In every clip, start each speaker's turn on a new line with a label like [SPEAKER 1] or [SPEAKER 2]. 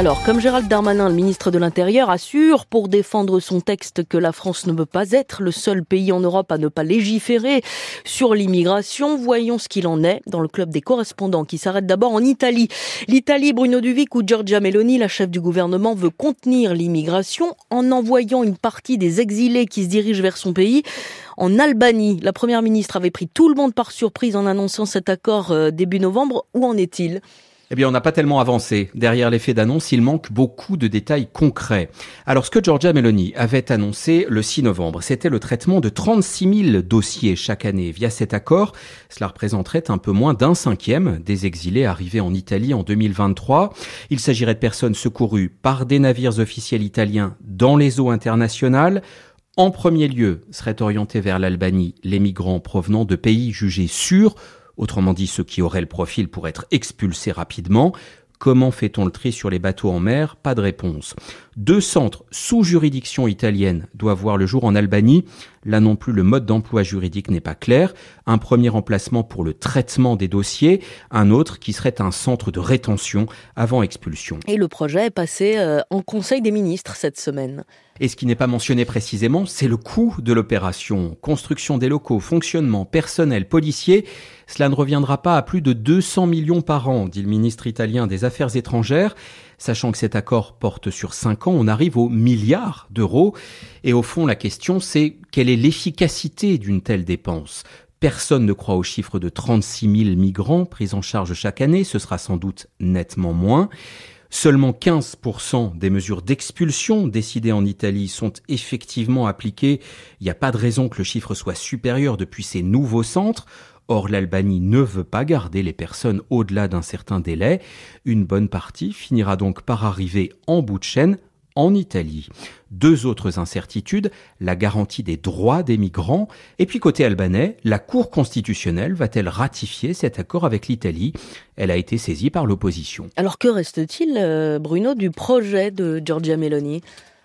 [SPEAKER 1] Alors, comme Gérald Darmanin, le ministre de l'Intérieur, assure pour défendre son texte que la France ne veut pas être le seul pays en Europe à ne pas légiférer sur l'immigration, voyons ce qu'il en est dans le club des correspondants qui s'arrête d'abord en Italie. L'Italie, Bruno Duvic ou Giorgia Meloni, la chef du gouvernement, veut contenir l'immigration en envoyant une partie des exilés qui se dirigent vers son pays en Albanie. La première ministre avait pris tout le monde par surprise en annonçant cet accord euh, début novembre. Où en est-il?
[SPEAKER 2] Eh bien, on n'a pas tellement avancé. Derrière l'effet d'annonce, il manque beaucoup de détails concrets. Alors, ce que Giorgia Meloni avait annoncé le 6 novembre, c'était le traitement de 36 000 dossiers chaque année. Via cet accord, cela représenterait un peu moins d'un cinquième des exilés arrivés en Italie en 2023. Il s'agirait de personnes secourues par des navires officiels italiens dans les eaux internationales, en premier lieu, seraient orientés vers l'Albanie les migrants provenant de pays jugés sûrs autrement dit ceux qui auraient le profil pour être expulsés rapidement. Comment fait-on le tri sur les bateaux en mer? Pas de réponse. Deux centres sous juridiction italienne doivent voir le jour en Albanie. Là non plus, le mode d'emploi juridique n'est pas clair. Un premier emplacement pour le traitement des dossiers, un autre qui serait un centre de rétention avant expulsion.
[SPEAKER 1] Et le projet est passé euh, en Conseil des ministres cette semaine.
[SPEAKER 2] Et ce qui n'est pas mentionné précisément, c'est le coût de l'opération. Construction des locaux, fonctionnement, personnel, policier. Cela ne reviendra pas à plus de 200 millions par an, dit le ministre italien des Affaires étrangères. Sachant que cet accord porte sur 5 ans, on arrive aux milliards d'euros. Et au fond, la question, c'est quelle est l'efficacité d'une telle dépense? Personne ne croit au chiffre de 36 000 migrants pris en charge chaque année, ce sera sans doute nettement moins. Seulement 15% des mesures d'expulsion décidées en Italie sont effectivement appliquées. Il n'y a pas de raison que le chiffre soit supérieur depuis ces nouveaux centres. Or, l'Albanie ne veut pas garder les personnes au-delà d'un certain délai. Une bonne partie finira donc par arriver en bout de chaîne en Italie. Deux autres incertitudes, la garantie des droits des migrants, et puis côté albanais, la Cour constitutionnelle va-t-elle ratifier cet accord avec l'Italie? Elle a été saisie par l'opposition.
[SPEAKER 1] Alors que reste-t-il, euh, Bruno, du projet de Giorgia Meloni?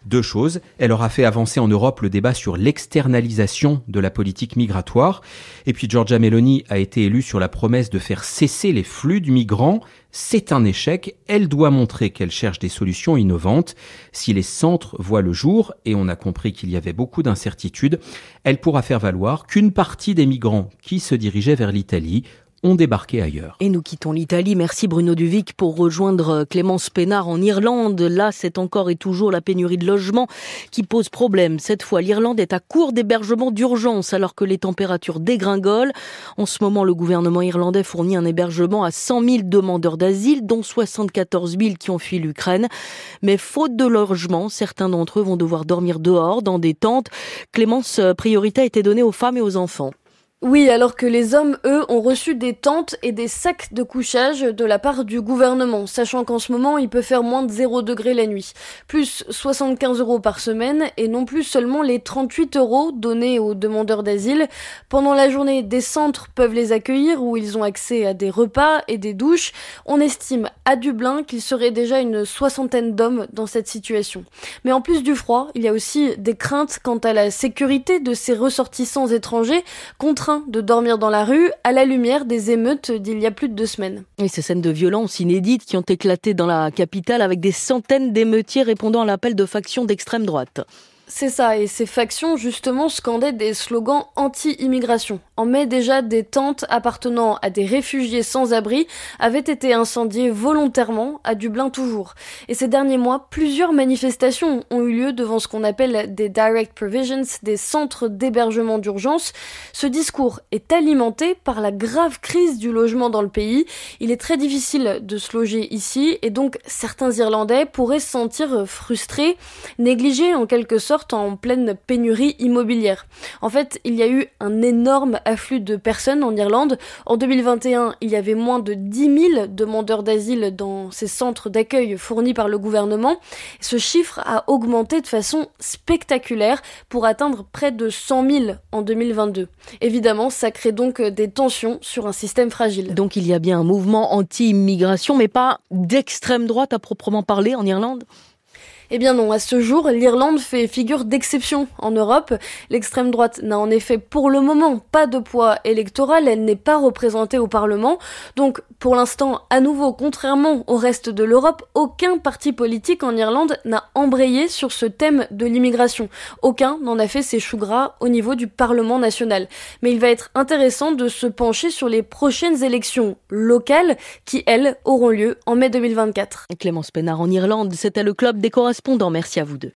[SPEAKER 2] Deux choses. Elle aura fait avancer en Europe le débat sur l'externalisation de la politique migratoire. Et puis Giorgia Meloni a été élue sur la promesse de faire cesser les flux de migrants. C'est un échec. Elle doit montrer qu'elle cherche des solutions innovantes. Si les centres voient le jour, et on a compris qu'il y avait beaucoup d'incertitudes, elle pourra faire valoir qu'une partie des migrants qui se dirigeaient vers l'Italie ont débarqué ailleurs.
[SPEAKER 1] Et nous quittons l'Italie. Merci Bruno Duvic pour rejoindre Clémence Pénard en Irlande. Là, c'est encore et toujours la pénurie de logements qui pose problème. Cette fois, l'Irlande est à court d'hébergement d'urgence alors que les températures dégringolent. En ce moment, le gouvernement irlandais fournit un hébergement à 100 000 demandeurs d'asile, dont 74 000 qui ont fui l'Ukraine. Mais faute de logement, certains d'entre eux vont devoir dormir dehors, dans des tentes. Clémence, priorité a été donnée aux femmes et aux enfants.
[SPEAKER 3] Oui, alors que les hommes, eux, ont reçu des tentes et des sacs de couchage de la part du gouvernement, sachant qu'en ce moment, il peut faire moins de 0 degré la nuit. Plus 75 euros par semaine et non plus seulement les 38 euros donnés aux demandeurs d'asile. Pendant la journée, des centres peuvent les accueillir où ils ont accès à des repas et des douches. On estime à Dublin qu'il serait déjà une soixantaine d'hommes dans cette situation. Mais en plus du froid, il y a aussi des craintes quant à la sécurité de ces ressortissants étrangers de dormir dans la rue à la lumière des émeutes d'il y a plus de deux semaines.
[SPEAKER 1] Et ces scènes de violence inédites qui ont éclaté dans la capitale avec des centaines d'émeutiers répondant à l'appel de factions d'extrême droite.
[SPEAKER 3] C'est ça, et ces factions justement scandaient des slogans anti-immigration. En mai déjà, des tentes appartenant à des réfugiés sans abri avaient été incendiées volontairement à Dublin toujours. Et ces derniers mois, plusieurs manifestations ont eu lieu devant ce qu'on appelle des direct provisions, des centres d'hébergement d'urgence. Ce discours est alimenté par la grave crise du logement dans le pays. Il est très difficile de se loger ici, et donc certains Irlandais pourraient se sentir frustrés, négligés en quelque sorte en pleine pénurie immobilière. En fait, il y a eu un énorme afflux de personnes en Irlande. En 2021, il y avait moins de 10 000 demandeurs d'asile dans ces centres d'accueil fournis par le gouvernement. Ce chiffre a augmenté de façon spectaculaire pour atteindre près de 100 000 en 2022. Évidemment, ça crée donc des tensions sur un système fragile.
[SPEAKER 1] Donc il y a bien un mouvement anti-immigration, mais pas d'extrême droite à proprement parler en Irlande?
[SPEAKER 3] Eh bien non, à ce jour, l'Irlande fait figure d'exception en Europe. L'extrême droite n'a en effet pour le moment pas de poids électoral, elle n'est pas représentée au Parlement. Donc pour l'instant, à nouveau, contrairement au reste de l'Europe, aucun parti politique en Irlande n'a embrayé sur ce thème de l'immigration. Aucun n'en a fait ses choux gras au niveau du Parlement national. Mais il va être intéressant de se pencher sur les prochaines élections locales qui, elles, auront lieu en mai 2024.
[SPEAKER 1] Clémence Pénard en Irlande, c'était le club des correspondants. Merci à vous deux.